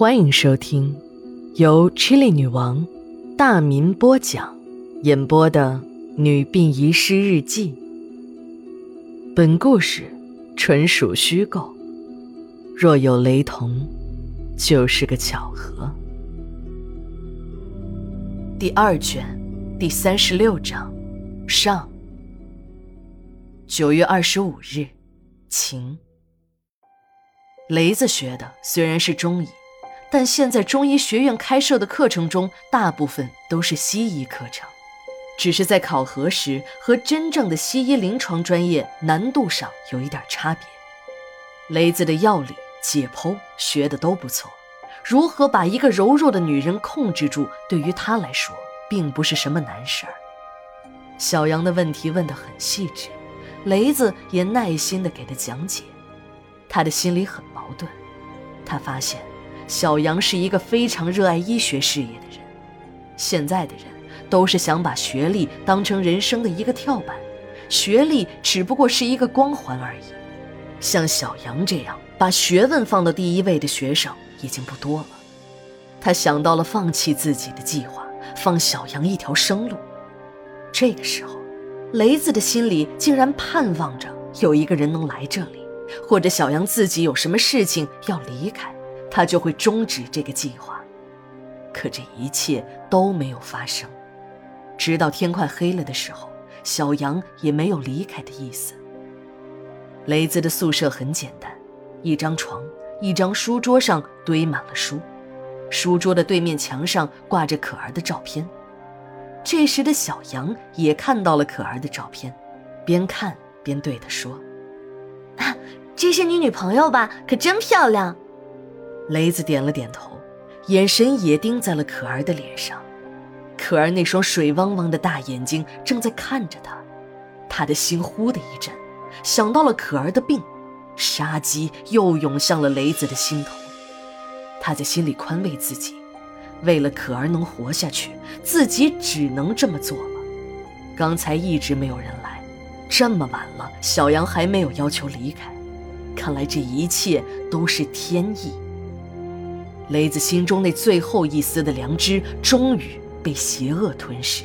欢迎收听由 Chili 女王大民播讲、演播的《女病遗失日记》。本故事纯属虚构，若有雷同，就是个巧合。第二卷第三十六章上。九月二十五日，晴。雷子学的虽然是中医，但现在中医学院开设的课程中，大部分都是西医课程，只是在考核时和真正的西医临床专业难度上有一点差别。雷子的药理、解剖学的都不错，如何把一个柔弱的女人控制住，对于他来说并不是什么难事儿。小杨的问题问得很细致，雷子也耐心地给他讲解。他的心里很矛盾，他发现小杨是一个非常热爱医学事业的人。现在的人都是想把学历当成人生的一个跳板，学历只不过是一个光环而已。像小杨这样把学问放到第一位的学生已经不多了。他想到了放弃自己的计划，放小杨一条生路。这个时候，雷子的心里竟然盼望着有一个人能来这里。或者小杨自己有什么事情要离开，他就会终止这个计划。可这一切都没有发生，直到天快黑了的时候，小杨也没有离开的意思。雷子的宿舍很简单，一张床，一张书桌上堆满了书，书桌的对面墙上挂着可儿的照片。这时的小杨也看到了可儿的照片，边看边对他说。啊这是你女朋友吧？可真漂亮。雷子点了点头，眼神也盯在了可儿的脸上。可儿那双水汪汪的大眼睛正在看着他，他的心忽的一震，想到了可儿的病，杀机又涌向了雷子的心头。他在心里宽慰自己，为了可儿能活下去，自己只能这么做了。刚才一直没有人来，这么晚了，小杨还没有要求离开。看来这一切都是天意。雷子心中那最后一丝的良知终于被邪恶吞噬。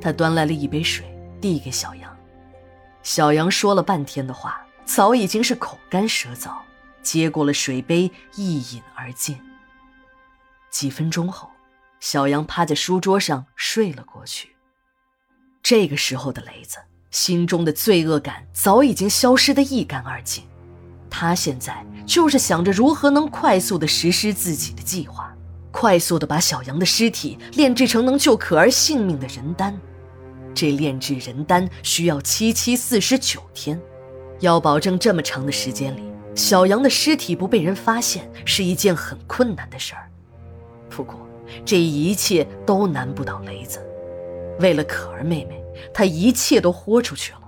他端来了一杯水，递给小杨。小杨说了半天的话，早已经是口干舌燥，接过了水杯，一饮而尽。几分钟后，小杨趴在书桌上睡了过去。这个时候的雷子心中的罪恶感早已经消失得一干二净。他现在就是想着如何能快速的实施自己的计划，快速的把小杨的尸体炼制成能救可儿性命的人丹。这炼制人丹需要七七四十九天，要保证这么长的时间里，小杨的尸体不被人发现是一件很困难的事儿。不过这一切都难不倒雷子，为了可儿妹妹，他一切都豁出去了。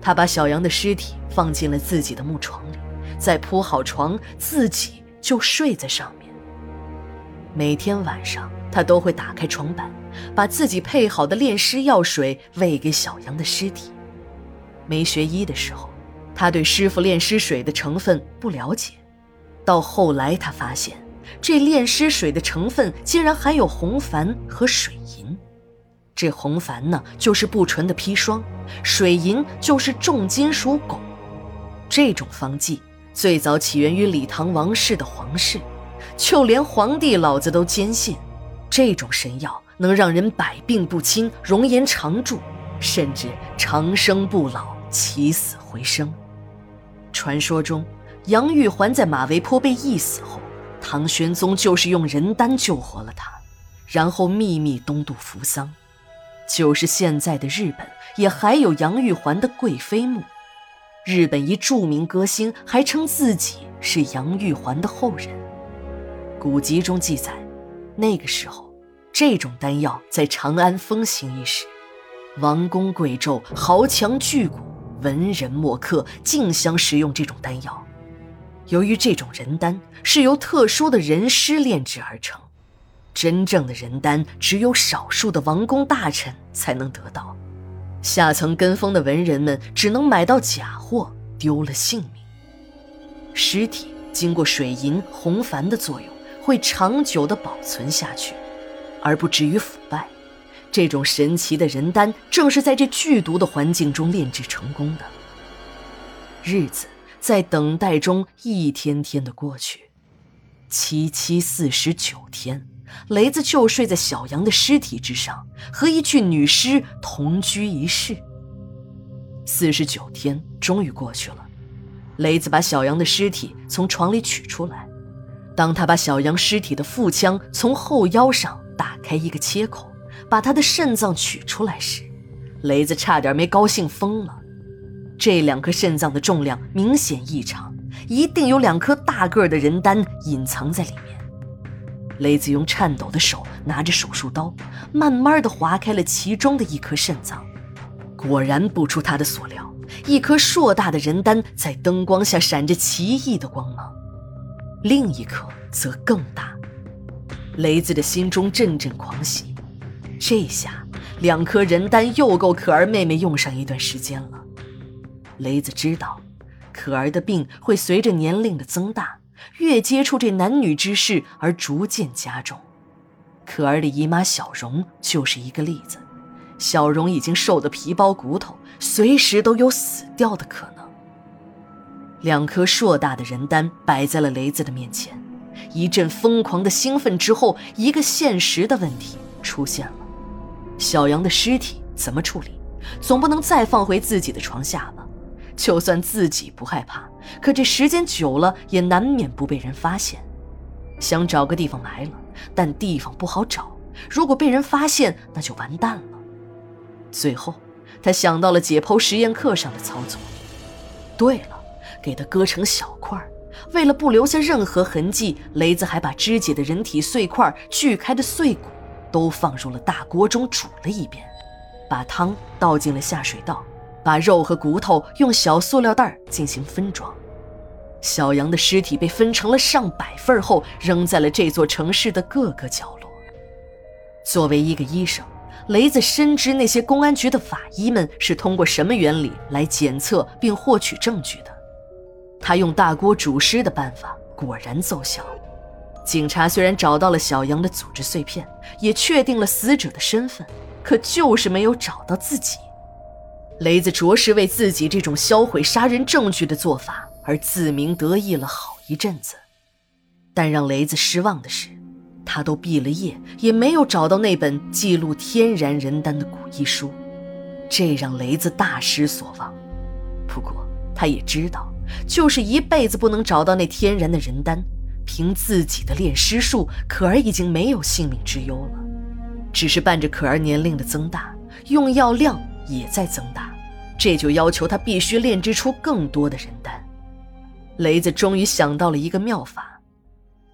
他把小杨的尸体放进了自己的木床里，再铺好床，自己就睡在上面。每天晚上，他都会打开床板，把自己配好的炼尸药水喂给小杨的尸体。没学医的时候，他对师傅炼尸水的成分不了解，到后来他发现，这炼尸水的成分竟然含有红矾和水银。这红矾呢，就是不纯的砒霜。水银就是重金属汞，这种方剂最早起源于李唐王室的皇室，就连皇帝老子都坚信，这种神药能让人百病不侵、容颜常驻，甚至长生不老、起死回生。传说中，杨玉环在马嵬坡被缢死后，唐玄宗就是用人丹救活了她，然后秘密东渡扶桑。就是现在的日本，也还有杨玉环的贵妃墓。日本一著名歌星还称自己是杨玉环的后人。古籍中记载，那个时候，这种丹药在长安风行一时，王公贵胄、豪强巨贾、文人墨客竞相食用这种丹药。由于这种人丹是由特殊的人尸炼制而成。真正的人丹只有少数的王公大臣才能得到，下层跟风的文人们只能买到假货，丢了性命。尸体经过水银、红矾的作用，会长久地保存下去，而不至于腐败。这种神奇的人丹正是在这剧毒的环境中炼制成功的。日子在等待中一天天的过去，七七四十九天，雷子就睡在小杨的尸体之上，和一具女尸同居一室。四十九天终于过去了。雷子把小杨的尸体从床里取出来。当他把小杨尸体的腹腔从后腰上打开一个切口，把他的肾脏取出来时，雷子差点没高兴疯了。这两颗肾脏的重量明显异常，一定有两颗大个的人丹隐藏在里面。雷子用颤抖的手拿着手术刀，慢慢的划开了其中的一颗肾脏，果然不出他的所料。一颗硕大的人丹在灯光下闪着奇异的光芒，另一颗则更大。雷子的心中阵阵狂喜，这下两颗人丹又够可儿妹妹用上一段时间了。雷子知道，可儿的病会随着年龄的增大，越接触这男女之事而逐渐加重。可儿的姨妈小荣就是一个例子。小荣已经瘦得皮包骨头，随时都有死掉的可能。两颗硕大的人丹摆在了雷子的面前，一阵疯狂的兴奋之后，一个现实的问题出现了：小杨的尸体怎么处理？总不能再放回自己的床下吧？就算自己不害怕，可这时间久了也难免不被人发现。想找个地方埋了，但地方不好找，如果被人发现，那就完蛋了。最后，他想到了解剖实验课上的操作。对了，给它割成小块儿。为了不留下任何痕迹，雷子还把肢解的人体碎块、锯开的碎骨都放入了大锅中煮了一遍，把汤倒进了下水道，把肉和骨头用小塑料袋进行分装。小杨的尸体被分成了上百份后，扔在了这座城市的各个角落。作为一个医生。雷子深知那些公安局的法医们是通过什么原理来检测并获取证据的。他用大锅煮尸的办法果然奏效。警察虽然找到了小杨的组织碎片，也确定了死者的身份，可就是没有找到自己。雷子着实为自己这种销毁杀人证据的做法而自鸣得意了好一阵子。但让雷子失望的是。他都毕了业，也没有找到那本记录天然人丹的古医书，这让雷子大失所望。不过他也知道，就是一辈子不能找到那天然的人丹，凭自己的炼尸术，可儿已经没有性命之忧了。只是伴着可儿年龄的增大，用药量也在增大，这就要求他必须炼制出更多的人丹。雷子终于想到了一个妙法。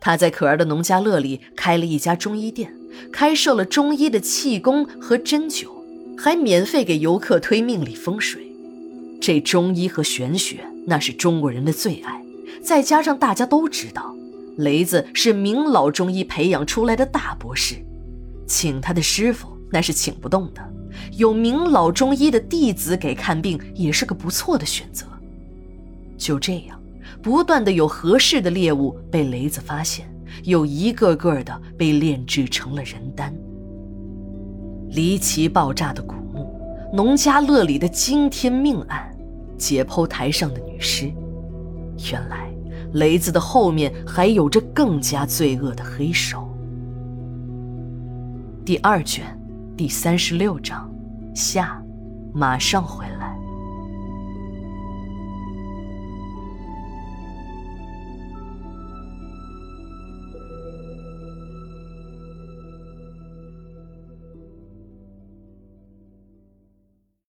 他在可儿的农家乐里开了一家中医店，开设了中医的气功和针灸，还免费给游客推命理风水。这中医和玄学那是中国人的最爱，再加上大家都知道，雷子是名老中医培养出来的大博士，请他的师傅那是请不动的。有名老中医的弟子给看病也是个不错的选择。就这样。不断的有合适的猎物被雷子发现，又一个个的被炼制成了人丹。离奇爆炸的古墓，农家乐里的惊天命案，解剖台上的女尸，原来雷子的后面还有着更加罪恶的黑手。第二卷，第三十六章，下，马上回来。